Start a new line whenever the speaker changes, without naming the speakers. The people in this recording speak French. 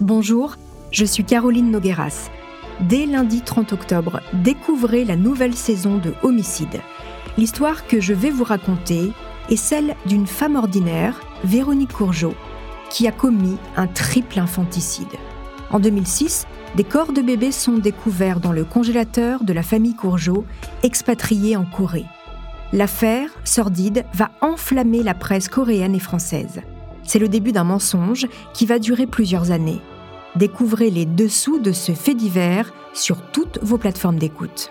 Bonjour, je suis Caroline Nogueras. Dès lundi 30 octobre, découvrez la nouvelle saison de Homicide. L'histoire que je vais vous raconter est celle d'une femme ordinaire, Véronique Courgeot, qui a commis un triple infanticide. En 2006, des corps de bébés sont découverts dans le congélateur de la famille Courgeot, expatriée en Corée. L'affaire, sordide, va enflammer la presse coréenne et française. C'est le début d'un mensonge qui va durer plusieurs années. Découvrez les dessous de ce fait divers sur toutes vos plateformes d'écoute.